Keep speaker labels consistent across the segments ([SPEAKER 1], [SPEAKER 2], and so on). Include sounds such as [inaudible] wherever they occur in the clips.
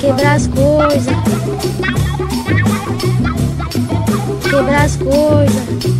[SPEAKER 1] Quebrar as coisas. Quebrar as coisas.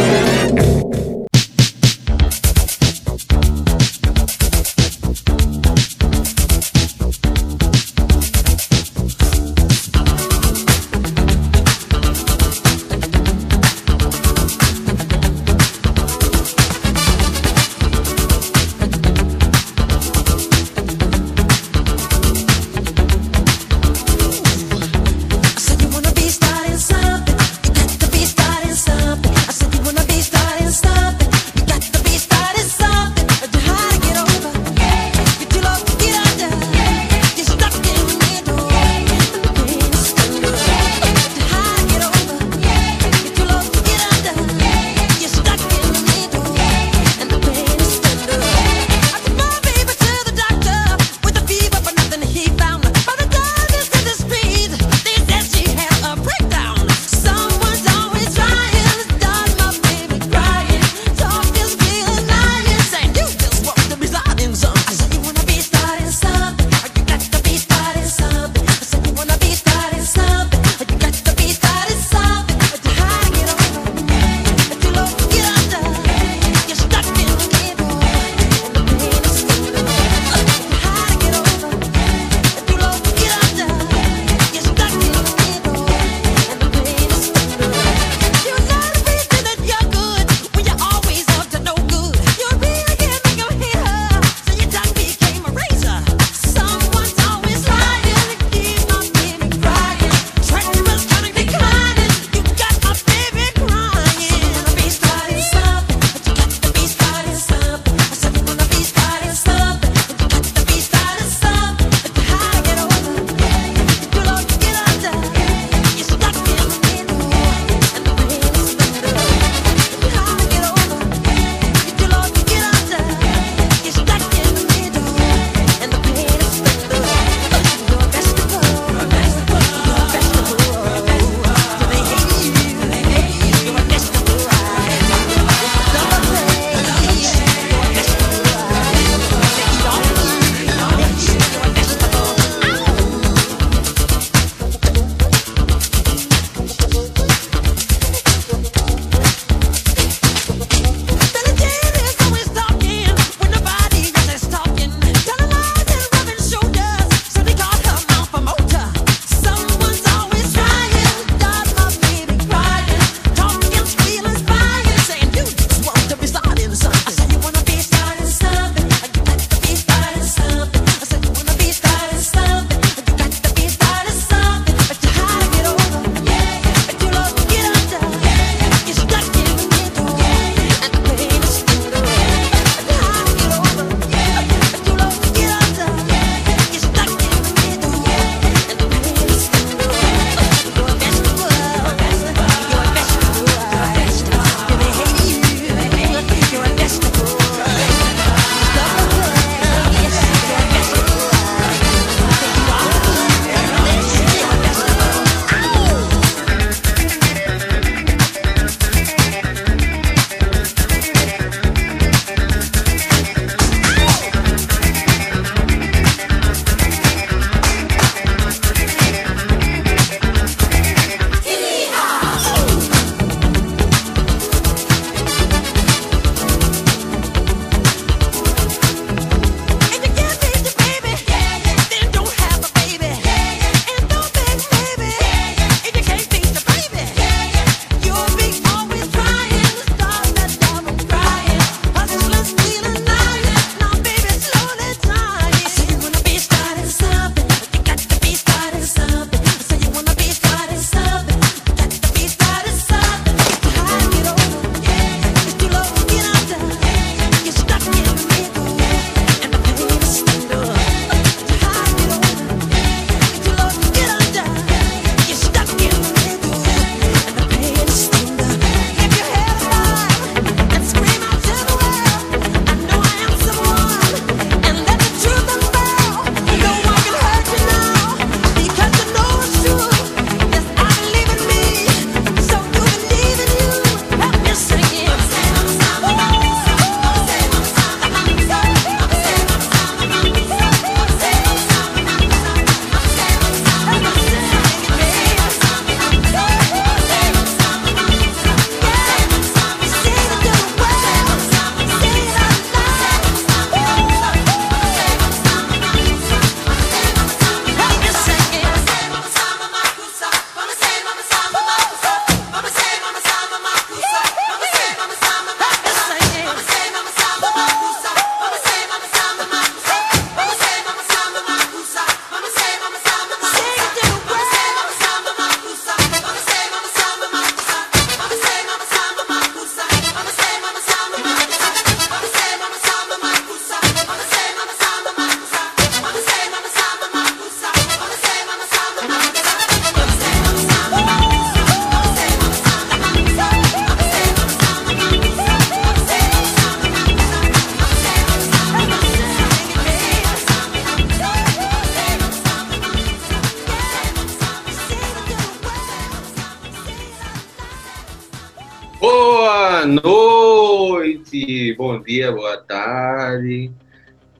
[SPEAKER 2] Dia, boa tarde,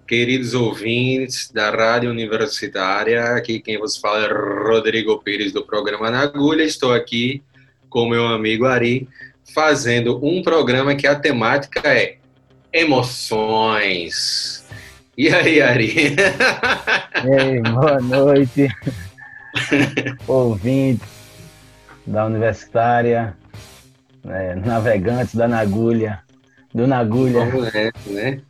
[SPEAKER 2] queridos ouvintes da Rádio Universitária. Aqui quem vos fala é Rodrigo Pires do programa Na Agulha. Estou aqui com meu amigo Ari, fazendo um programa que a temática é emoções. E aí, Ari? [laughs]
[SPEAKER 3] Ei, boa noite, [laughs] ouvintes da Universitária né, navegantes da Nagulha, do Nagulha.
[SPEAKER 2] É, né?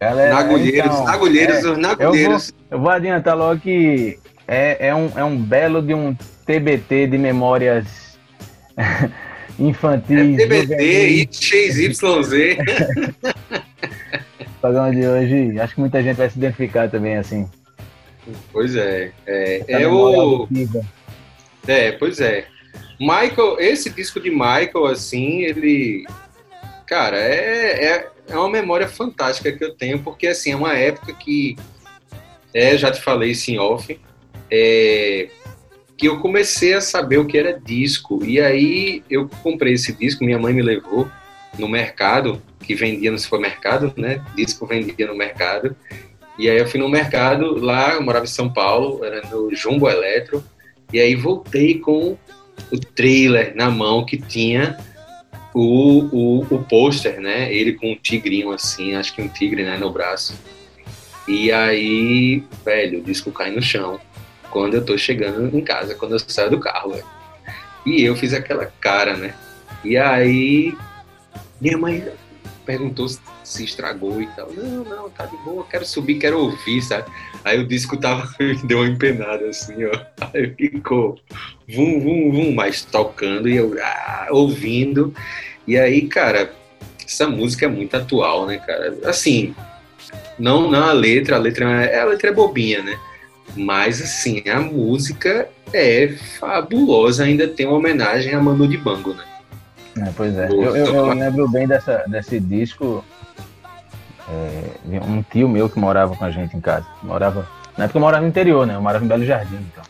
[SPEAKER 2] Galera, nagulheiros, então, nagulheiros, é, nagulheiros.
[SPEAKER 3] Eu vou, eu vou adiantar logo que é, é, um, é um belo de um TBT de memórias [laughs] infantis.
[SPEAKER 2] É TBT, XYZ. [laughs]
[SPEAKER 3] o programa de hoje, acho que muita gente vai se identificar também assim.
[SPEAKER 2] Pois é. É, é o. É, pois é. Michael, esse disco de Michael, assim, ele. Cara, é, é, é uma memória fantástica que eu tenho, porque, assim, é uma época que. É, já te falei isso em off. É, que eu comecei a saber o que era disco. E aí eu comprei esse disco, minha mãe me levou no mercado, que vendia no supermercado, né? Disco vendia no mercado. E aí eu fui no mercado lá, eu morava em São Paulo, era no Jumbo Eletro. E aí voltei com o trailer na mão que tinha o, o, o pôster, né? Ele com um tigrinho assim, acho que um tigre, né, no braço. E aí, velho, o disco cai no chão quando eu tô chegando em casa, quando eu saio do carro, velho. E eu fiz aquela cara, né? E aí, minha mãe perguntou se estragou e tal. Não, não, tá de boa, quero subir, quero ouvir, sabe? Aí o disco tava, [laughs] deu uma empenada assim, ó. Aí ficou vum, vum, vum, mas tocando e eu ah, ouvindo. E aí, cara, essa música é muito atual, né, cara? Assim, não, não a letra, a letra é, a letra é bobinha, né? Mas, assim, a música é fabulosa, ainda tem uma homenagem a Manu de Bango, né?
[SPEAKER 3] É, pois é, eu, eu, eu, lembro bem dessa, desse disco. É, um tio meu que morava com a gente em casa. Morava. Na época eu morava no interior, né? Eu morava em Belo Jardim, então.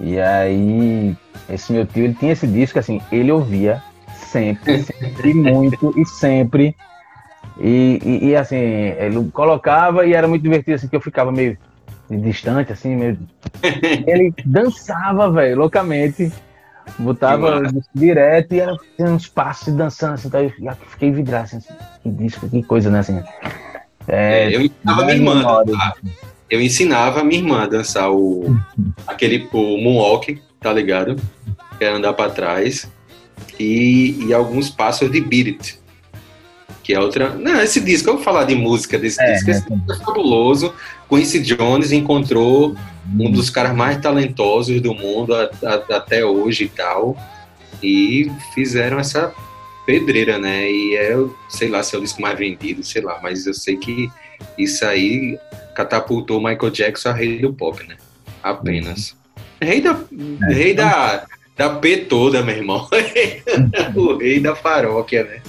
[SPEAKER 3] E aí, esse meu tio, ele tinha esse disco, assim, ele ouvia sempre, sempre, [laughs] muito e sempre. E, e, e, assim, ele colocava e era muito divertido, assim, que eu ficava meio distante, assim, meio. [laughs] Ele dançava, velho, loucamente. Botava direto e era uns passos dançando, assim, então eu fiquei vidrado, assim, que disco, que coisa, né, assim.
[SPEAKER 2] É, é, eu ensinava minha irmã, a, eu ensinava a minha irmã a dançar o, [laughs] aquele, o moonwalk, tá ligado? Que é andar pra trás, e, e alguns passos de beat it, que é outra. Não, esse disco, eu vou falar de música desse é, disco, esse disco é fabuloso. Quincy Jones encontrou um dos caras mais talentosos do mundo a, a, até hoje e tal. E fizeram essa pedreira, né? E é, sei lá se é o disco mais vendido, sei lá, mas eu sei que isso aí catapultou Michael Jackson a rei do pop, né? Apenas. Rei da, é. rei da, da P toda, meu irmão. [laughs] o rei da paróquia, né?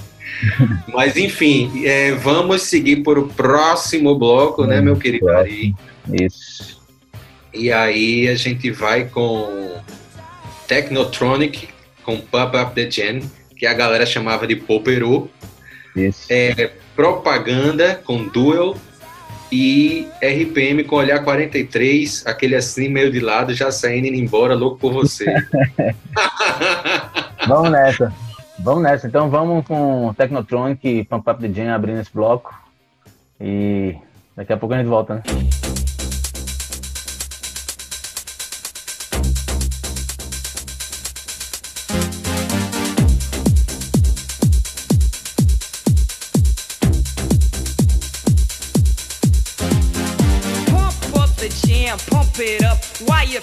[SPEAKER 2] [laughs] Mas enfim, é, vamos seguir para o próximo bloco, né, meu querido Ari?
[SPEAKER 3] Isso.
[SPEAKER 2] E aí a gente vai com Technotronic, com Pub Up The Jam, que a galera chamava de Popero.
[SPEAKER 3] Isso.
[SPEAKER 2] É, propaganda com Duel e RPM com Olhar 43, aquele assim meio de lado, já saindo e indo embora, louco por você. [laughs]
[SPEAKER 3] vamos nessa. Vamos nessa. Então vamos com Technotronic Pump Up The Jam abrindo esse bloco. E daqui a pouco a gente volta, né? pump it up while your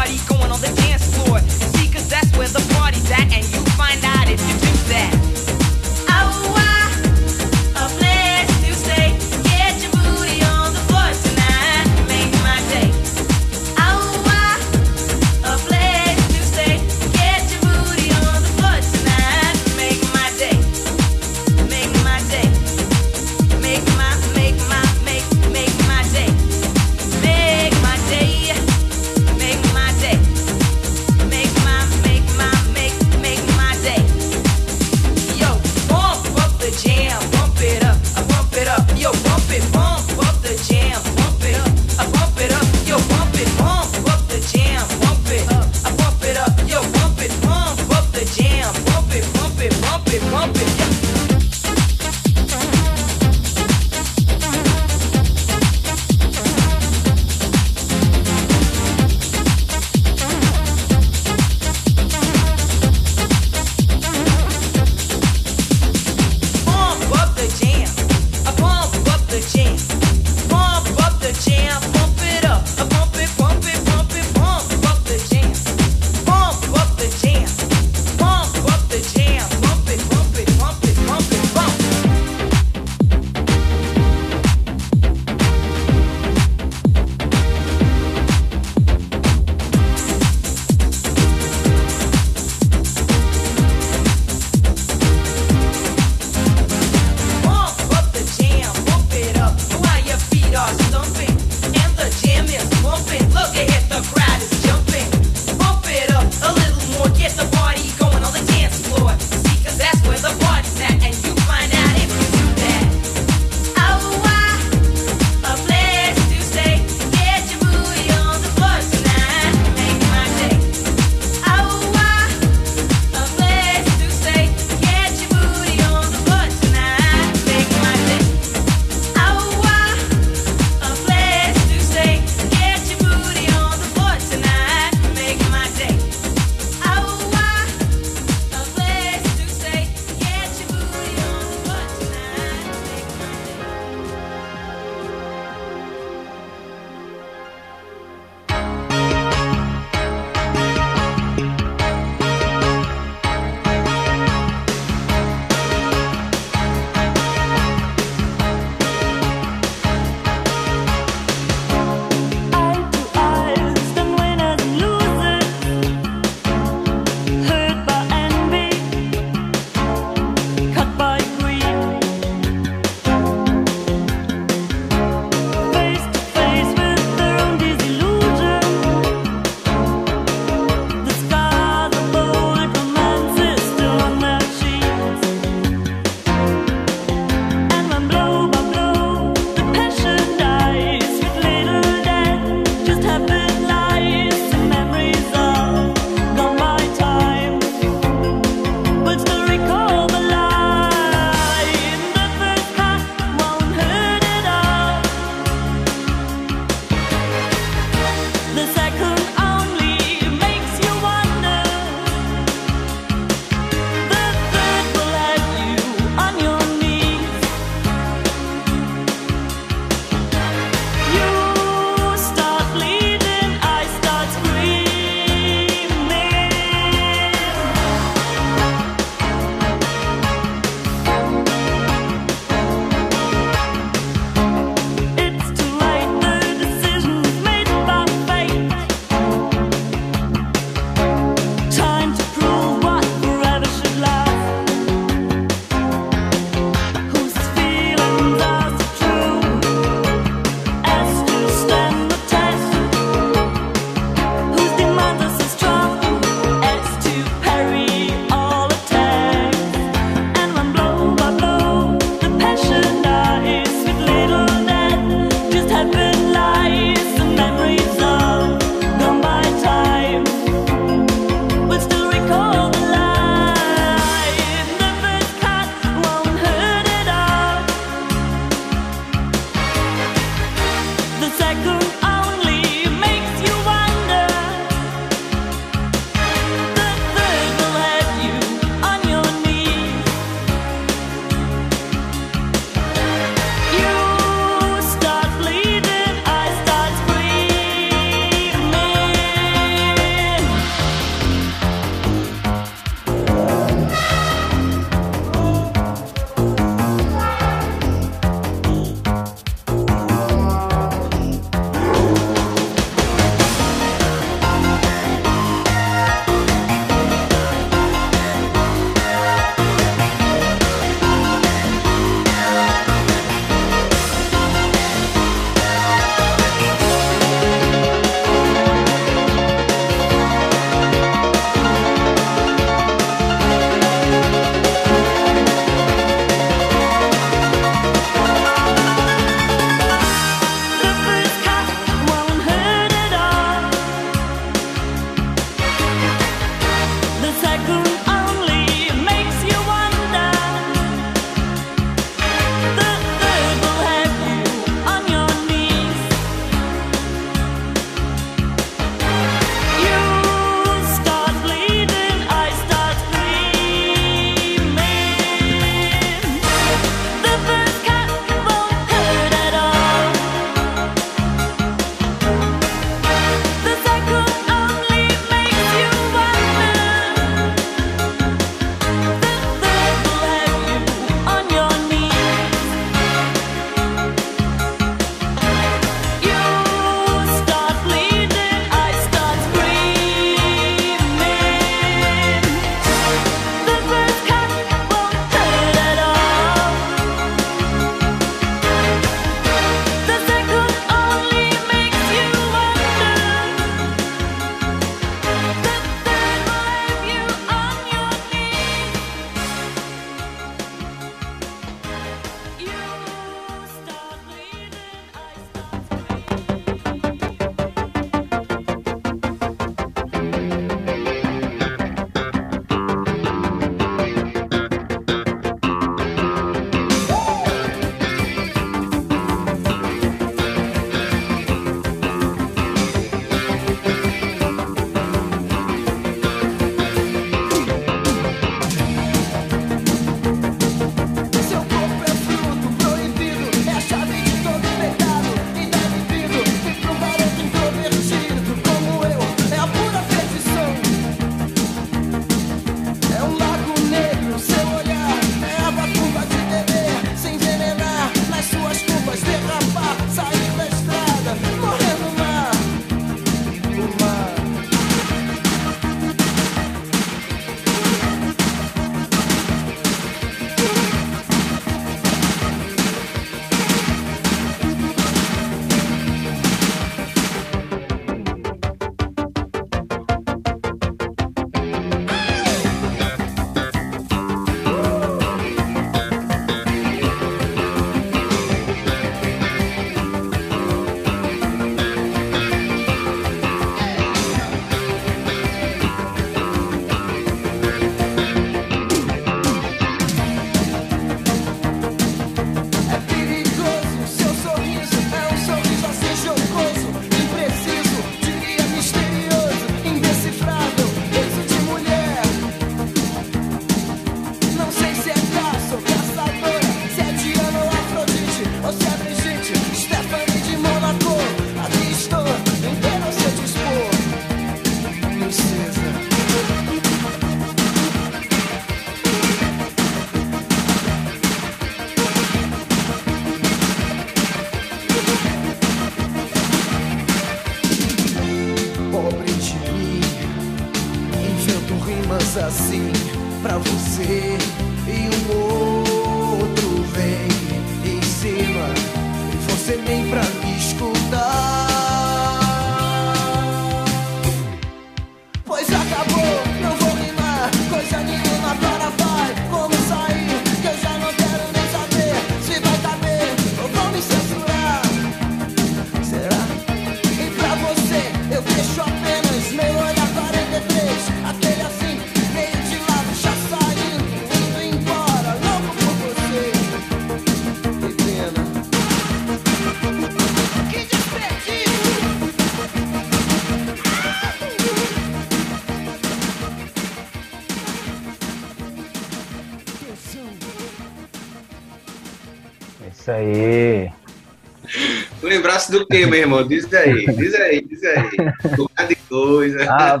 [SPEAKER 2] Do que, meu irmão? Diz aí, diz aí, diz aí. de coisa. Ah,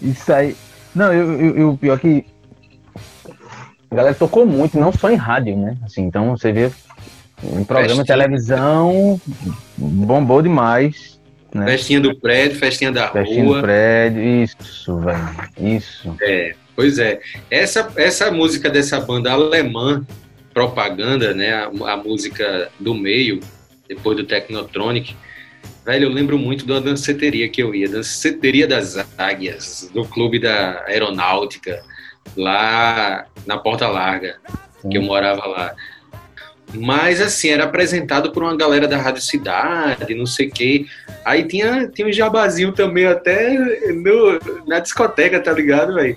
[SPEAKER 3] isso aí. Não, eu, eu, eu, pior que. A galera tocou muito, não só em rádio, né? Assim, então você vê um programa festinha. de televisão bombou demais. Né?
[SPEAKER 2] Festinha do prédio, festinha da
[SPEAKER 3] festinha
[SPEAKER 2] rua.
[SPEAKER 3] do prédio, isso, velho. Isso.
[SPEAKER 2] É, pois é. Essa, essa música dessa banda alemã propaganda, né, a, a, música do meio, depois do Technotronic, velho, eu lembro muito da danceteria que eu ia, danceteria das águias, do clube da aeronáutica, lá na Porta Larga, que eu morava lá. Mas, assim, era apresentado por uma galera da Rádio Cidade, não sei o quê. Aí tinha, tinha um jabazinho também até no, na discoteca, tá ligado, velho?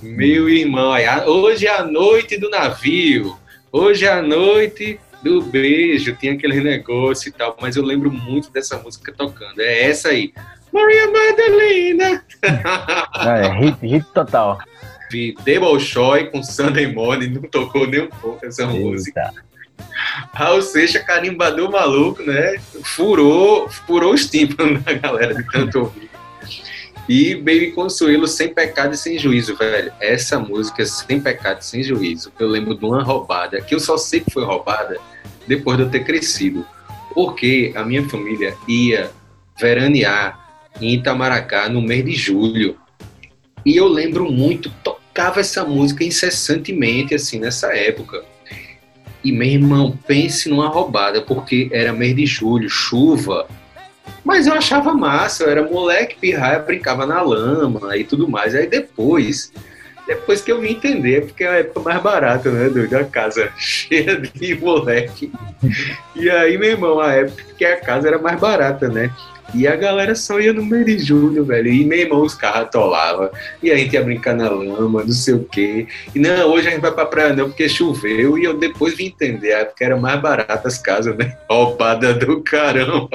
[SPEAKER 2] Meu irmão, aí, hoje é a noite do navio. Hoje à noite do beijo, tinha aquele negócio e tal, mas eu lembro muito dessa música tocando. É essa aí. Maria Madalena! [laughs]
[SPEAKER 3] é, hit, hit total.
[SPEAKER 2] Vi Debochoy com Sunday Morning, não tocou nem um pouco essa Eita. música. Raul Seixas, carimbador maluco, né? Furou, furou os tímpanos da galera de tanto ouvir. E Baby Consuelo, Sem Pecado e Sem Juízo, velho. Essa música, Sem Pecado e Sem Juízo, eu lembro de uma roubada, que eu só sei que foi roubada depois de eu ter crescido. Porque a minha família ia veranear em Itamaracá no mês de julho. E eu lembro muito, tocava essa música incessantemente, assim, nessa época. E meu irmão, pense numa roubada, porque era mês de julho, chuva, mas eu achava massa, eu era moleque, pirraia, brincava na lama e tudo mais. Aí depois, depois que eu vim entender, porque é a época mais barata, né, doido? A casa [laughs] cheia de moleque. E aí, meu irmão, a época que a casa era mais barata, né? E a galera só ia no mês de julho, velho. E meu irmão, os carros atolavam. E a gente ia brincar na lama, não sei o quê. E não, hoje a gente vai pra praia não, porque choveu. E eu depois vim entender, a época era mais barata as casas, né? [laughs] Roubada do caramba.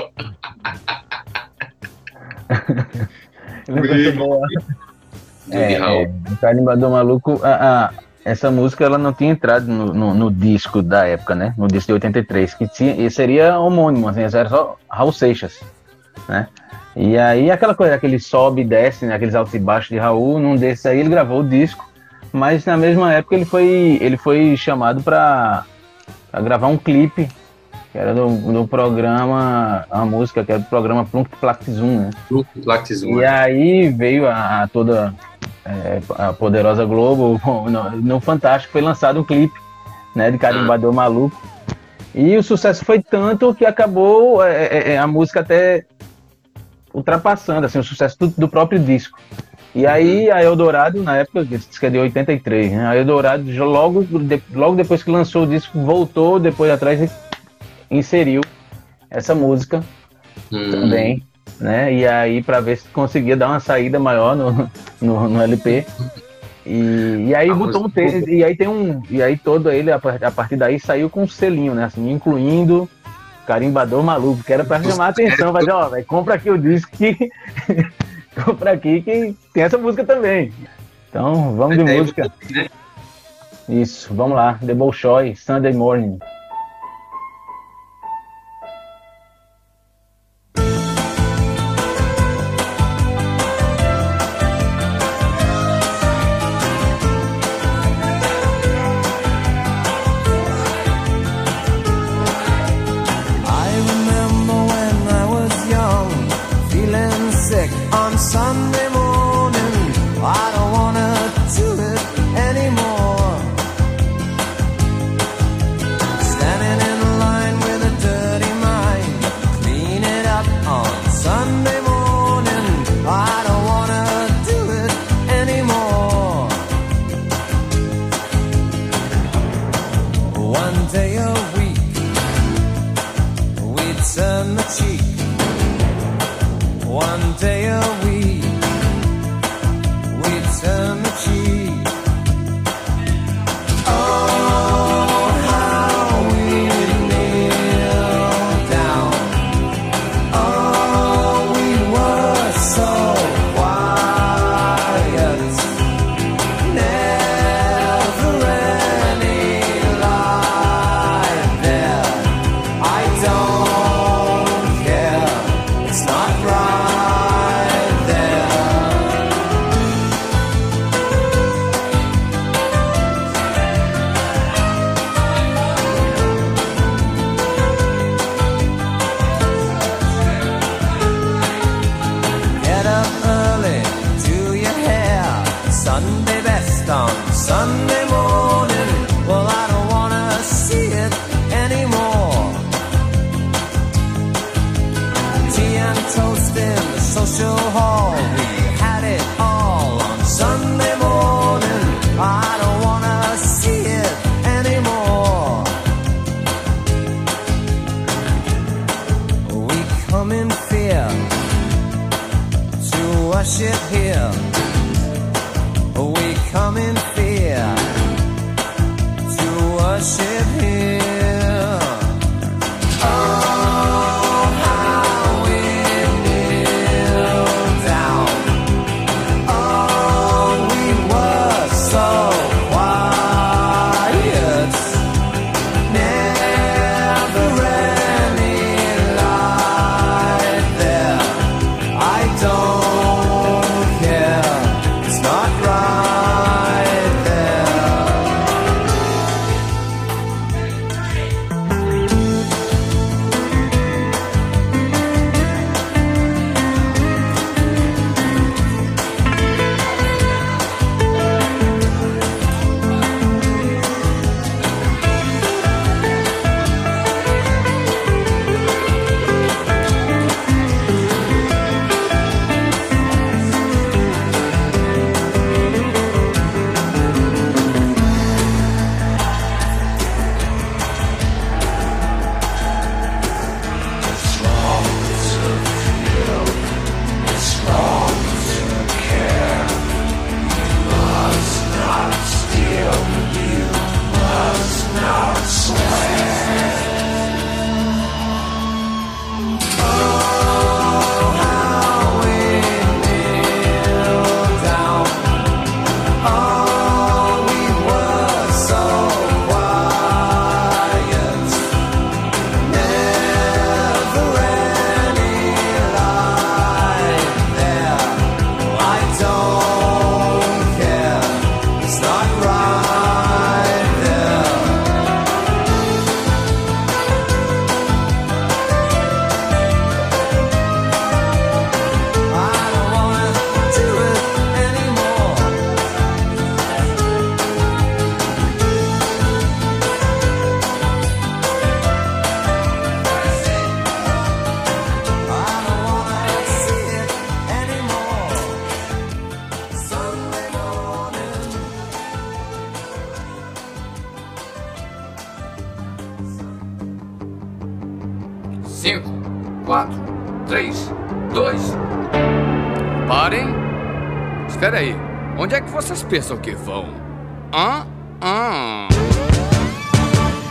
[SPEAKER 2] [laughs]
[SPEAKER 3] É, é, o Animador Maluco, a, a, essa música ela não tinha entrado no, no, no, disco da época, né? No disco de 83, que tinha, seria homônimo, assim, era só Raul Seixas, né? E aí aquela coisa, aquele sobe e desce, né? aqueles altos e baixos de Raul, num desses aí ele gravou o disco, mas na mesma época ele foi, ele foi chamado para gravar um clipe que era do, do programa, a música que era do programa Plunk Plactizum, né?
[SPEAKER 2] Plunk Plactizum.
[SPEAKER 3] E é. aí veio a, a toda é, a poderosa Globo, [laughs] no, no, Fantástico foi lançado um clipe, né, de Carimbador. Maluco. E o sucesso foi tanto que acabou é, é, é, a música até ultrapassando assim, o sucesso do, do próprio disco. E aí a Eldorado, na época, que é de 83, né? A Eldorado, logo, logo depois que lançou o disco, voltou depois atrás e inseriu essa música hum. também, né? E aí para ver se conseguia dar uma saída maior no, no, no LP. E, e aí ah, botou um te, e aí tem um e aí todo ele a, a partir daí saiu com um selinho, né? Assim, incluindo carimbador maluco, que era para chamar a atenção, mas ó, véio, compra aqui o disco que [laughs] compra aqui que tem essa música também. Então, vamos de música. Né? Isso, vamos lá. The Bolshoi,
[SPEAKER 4] Sunday Morning.
[SPEAKER 5] Pensam que vão? Hã? Hã?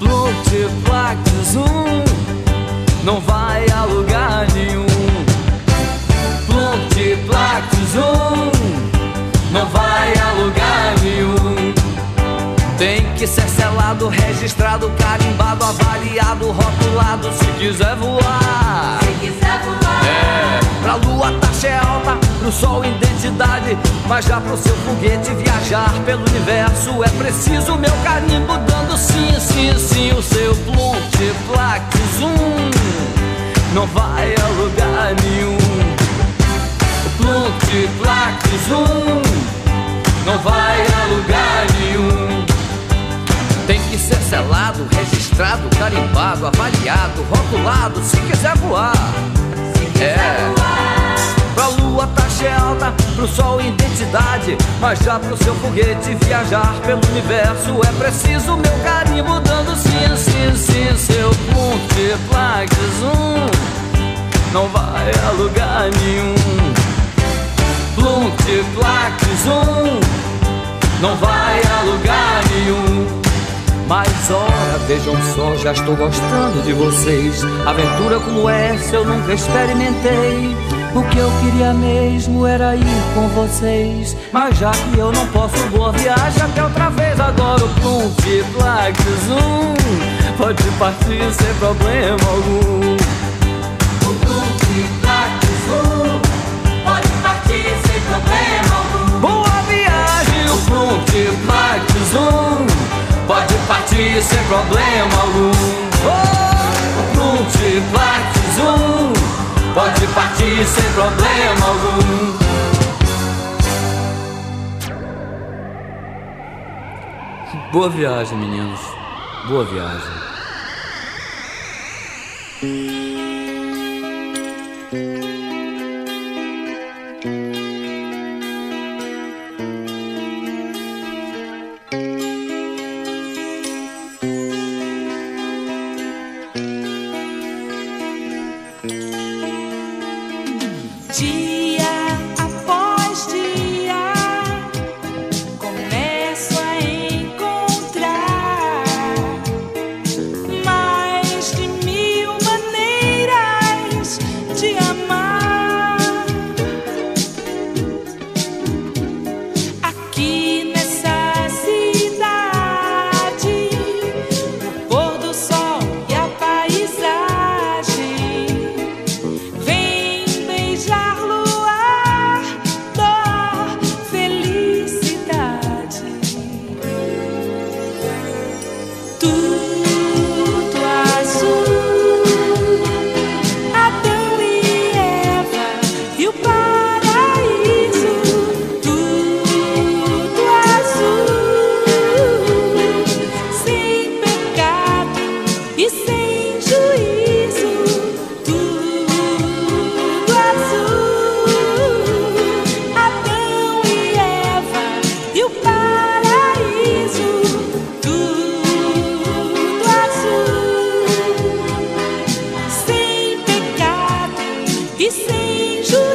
[SPEAKER 4] Multiplexes um não vai a lugar nenhum. Multiplexes um não vai a lugar nenhum. Tem que ser selado, registrado, carimbado, avaliado, rotulado se quiser voar. Pro sol identidade. Mas já pro seu foguete viajar pelo universo é preciso meu carimbo dando sim, sim, sim. O seu multiplax zoom não vai a lugar nenhum. Multiplax zoom não vai a lugar nenhum. Tem que ser selado, registrado, carimbado, avaliado, rotulado, se quiser voar. É. Pra lua tá taxa é alta, pro sol identidade Mas já pro seu foguete viajar pelo universo É preciso meu carimbo dando sim, sim, sim Seu multiplax um Não vai a lugar nenhum Multiplax um
[SPEAKER 6] Não vai a lugar nenhum mas ora, vejam só, já estou gostando de vocês. Aventura como essa eu nunca experimentei. O que eu queria mesmo era ir com vocês. Mas já que eu não posso, boa viagem até outra vez. Agora o Plump, Black Zoom pode partir sem problema algum.
[SPEAKER 7] O Plump, Black Zoom pode partir sem problema algum.
[SPEAKER 6] Boa viagem, o Plump, Black Zoom pode partir sem problema algum. Oh, sem problema algum. Boa viagem, meninos. Boa viagem.
[SPEAKER 8] Sem juízo,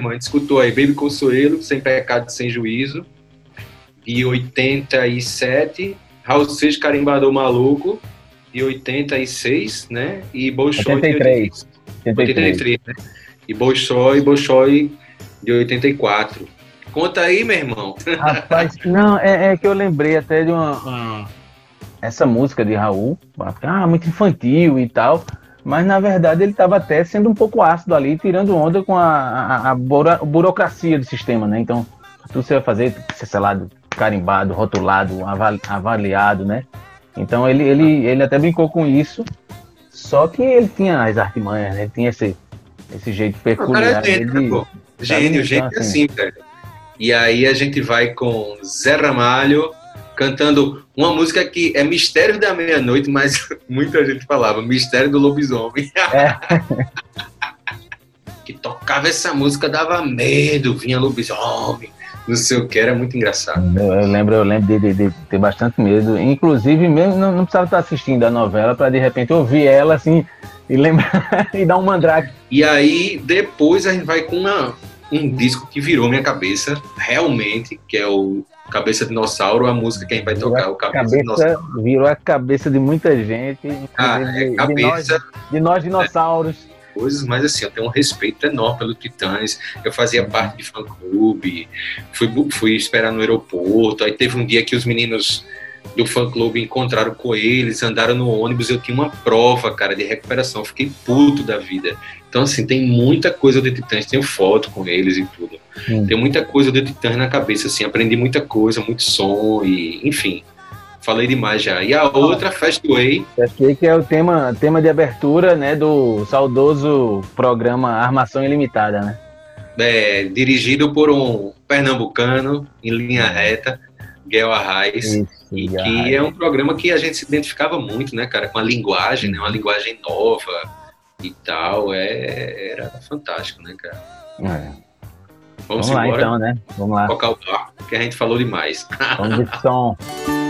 [SPEAKER 2] irmão? A gente escutou aí Baby Consuelo, Sem Pecado, Sem Juízo, de 87. Raul Seixas, Carimbador Maluco, de 86, né? E Bolshoi
[SPEAKER 3] 83.
[SPEAKER 2] de 83, né? E Bolshoi, Bolshoi de 84. Conta aí, meu irmão.
[SPEAKER 3] Rapaz, [laughs] não, é, é que eu lembrei até de uma, uma- essa música de Raul, ah, muito infantil e tal, mas na verdade ele estava até sendo um pouco ácido ali, tirando onda com a, a, a buro- burocracia do sistema, né? Então, tudo você vai fazer, ser selado, carimbado, rotulado, avali- avaliado, né? Então ele, ele, ele até brincou com isso, só que ele tinha as artimanhas, né? Ele tinha esse, esse jeito
[SPEAKER 2] cara
[SPEAKER 3] peculiar.
[SPEAKER 2] é gênio,
[SPEAKER 3] de-
[SPEAKER 2] pô? Gênio,
[SPEAKER 3] Então,
[SPEAKER 2] gênio é
[SPEAKER 3] assim.
[SPEAKER 2] assim, cara. E aí a gente vai com Zé Ramalho cantando uma música que é Mistério da Meia-Noite, mas [laughs] muita gente falava Mistério do Lobisomem.
[SPEAKER 3] É. [laughs]
[SPEAKER 2] que tocava essa música, dava medo, vinha lobisomem, não sei o que, era muito engraçado.
[SPEAKER 3] Eu, lembro, eu lembro de, de- de ter bastante medo. Inclusive, mesmo não, não precisava estar assistindo a novela para de repente ouvir ela assim e lembrar [laughs] e dar um mandrake.
[SPEAKER 2] E aí, depois a gente vai com uma- um disco que virou minha cabeça, realmente, que é o Cabeça Dinossauro, a música que a gente vai tocar, o Cabeça.
[SPEAKER 3] Cabeça, virou a cabeça de muita gente,
[SPEAKER 2] Ah, é
[SPEAKER 3] de, de nós,
[SPEAKER 2] cabeça,
[SPEAKER 3] de nós dinossauros.
[SPEAKER 2] coisas, mas assim, eu tenho um respeito enorme pelo Titãs. Eu fazia parte de fã-clube, fui, bu- fui esperar no aeroporto. Aí teve um dia que os meninos do fã-clube encontraram com eles, andaram no ônibus. Eu tinha uma prova, cara, de recuperação. Fiquei puto da vida. Então, assim, tem muita coisa de Titãs. Tenho foto com eles e tudo.
[SPEAKER 3] Hum.
[SPEAKER 2] Tem muita coisa de Titãs na cabeça, assim. Aprendi muita coisa, muito som e, enfim. Falei demais já. E a outra, Fastway,
[SPEAKER 3] Achei que é o tema, tema de abertura né, do saudoso programa Armação Ilimitada, né?
[SPEAKER 2] é, dirigido por um pernambucano em linha reta, Guel Arraes,
[SPEAKER 3] Isso,
[SPEAKER 2] e que é um programa que a gente se identificava muito, né, cara, com a linguagem, né, uma linguagem nova e tal, é, era fantástico, né, cara.
[SPEAKER 3] É.
[SPEAKER 2] Vamos,
[SPEAKER 3] Vamos lá
[SPEAKER 2] embora
[SPEAKER 3] então, né? Vamos lá.
[SPEAKER 2] tocar o barco, que a gente falou demais.
[SPEAKER 3] Vamos de som. [laughs]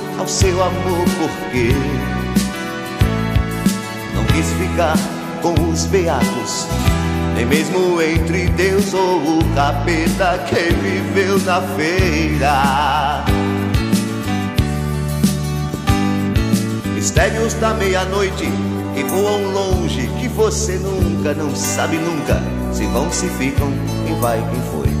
[SPEAKER 9] ao seu amor porque não quis ficar com os beatos, nem mesmo entre Deus ou o capeta que viveu na feira. Mistérios da meia-noite que voam longe, que você nunca, não sabe nunca, se vão, se ficam, quem vai, quem foi.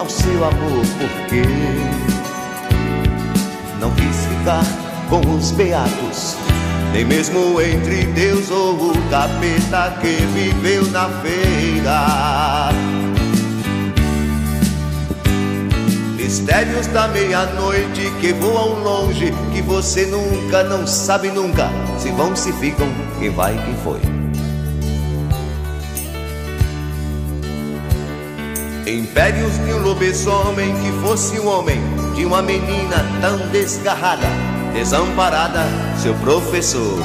[SPEAKER 9] ao seu amor, porque não quis ficar com os beatos, nem mesmo entre Deus ou o capeta que viveu na feira. Mistérios da meia-noite que voam longe, que você nunca, não sabe nunca, se vão, se ficam, quem vai, quem foi. Impérios de um lobisomem que fosse um homem, de uma menina tão desgarrada, desamparada, seu professor.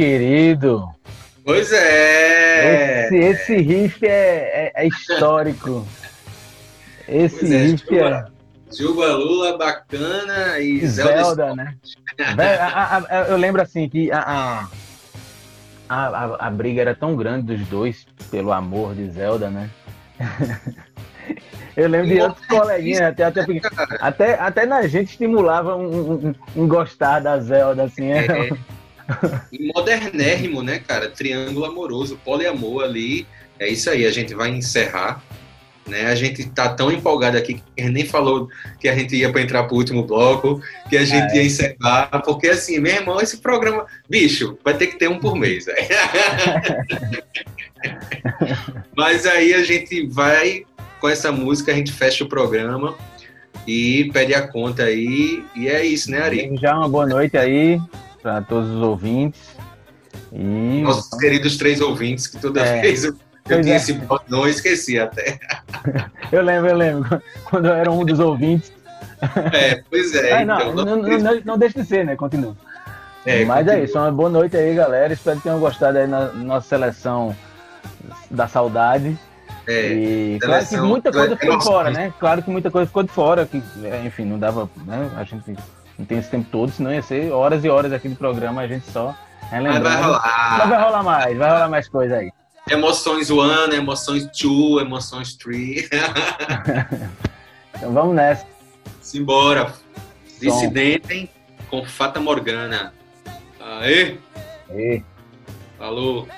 [SPEAKER 3] Querido.
[SPEAKER 2] Pois é.
[SPEAKER 3] Esse, esse riff é, é, é histórico. Esse pois é, riff é. Juba,
[SPEAKER 2] é. Juba Lula, bacana e
[SPEAKER 3] Zelda, Zelda né? a, a, eu lembro assim que a, a, a, briga era tão grande dos dois pelo amor de Zelda, né? [laughs] Eu lembro de outros coleguinhas, até, até, até, até na gente estimulava um, um, um gostar da Zelda, assim. É. [laughs]
[SPEAKER 10] E modernérrimo, né, cara? Triângulo amoroso, poliamor ali. É isso aí, a gente vai encerrar. Né? A gente tá tão empolgado aqui que nem falou que a gente ia para entrar pro último bloco, que a gente
[SPEAKER 3] É.
[SPEAKER 10] ia encerrar, porque assim, meu irmão, esse programa, bicho, vai ter que ter um por mês. velho. [laughs] Mas aí a gente vai com essa música, a gente fecha o programa e pede a conta aí, e é isso, né, Ari?
[SPEAKER 3] Já uma boa noite aí para todos os ouvintes. E
[SPEAKER 10] Nossos queridos três ouvintes, que toda
[SPEAKER 3] É.
[SPEAKER 10] vez eu, eu tinha
[SPEAKER 3] é.
[SPEAKER 10] esse não esqueci até. [laughs]
[SPEAKER 3] eu lembro, eu lembro, quando eu era um dos ouvintes.
[SPEAKER 10] É, pois é. [laughs]
[SPEAKER 3] Ah, não,
[SPEAKER 10] então,
[SPEAKER 3] não, não, não, deixa de ser, né? Continua.
[SPEAKER 10] É,
[SPEAKER 3] Mas é
[SPEAKER 10] continua.
[SPEAKER 3] isso, uma boa noite aí, galera. Espero que tenham gostado aí na nossa seleção da saudade.
[SPEAKER 10] É,
[SPEAKER 3] e claro que muita coisa
[SPEAKER 10] do-
[SPEAKER 3] ficou de fora,
[SPEAKER 10] emoções.
[SPEAKER 3] né? Claro que muita coisa ficou de fora, que, é, enfim, não dava, né? A gente não tem esse tempo todo, senão ia ser horas e horas aqui de programa, a gente só
[SPEAKER 10] mas vai
[SPEAKER 3] Mas
[SPEAKER 10] rolar.
[SPEAKER 3] vai rolar mais, vai rolar mais coisa aí.
[SPEAKER 10] Emoções one, emoções two, emoções three. [laughs]
[SPEAKER 3] Então vamos nessa.
[SPEAKER 10] Simbora. Dissidentem com Fata Morgana. Aê,
[SPEAKER 3] E...
[SPEAKER 10] falou.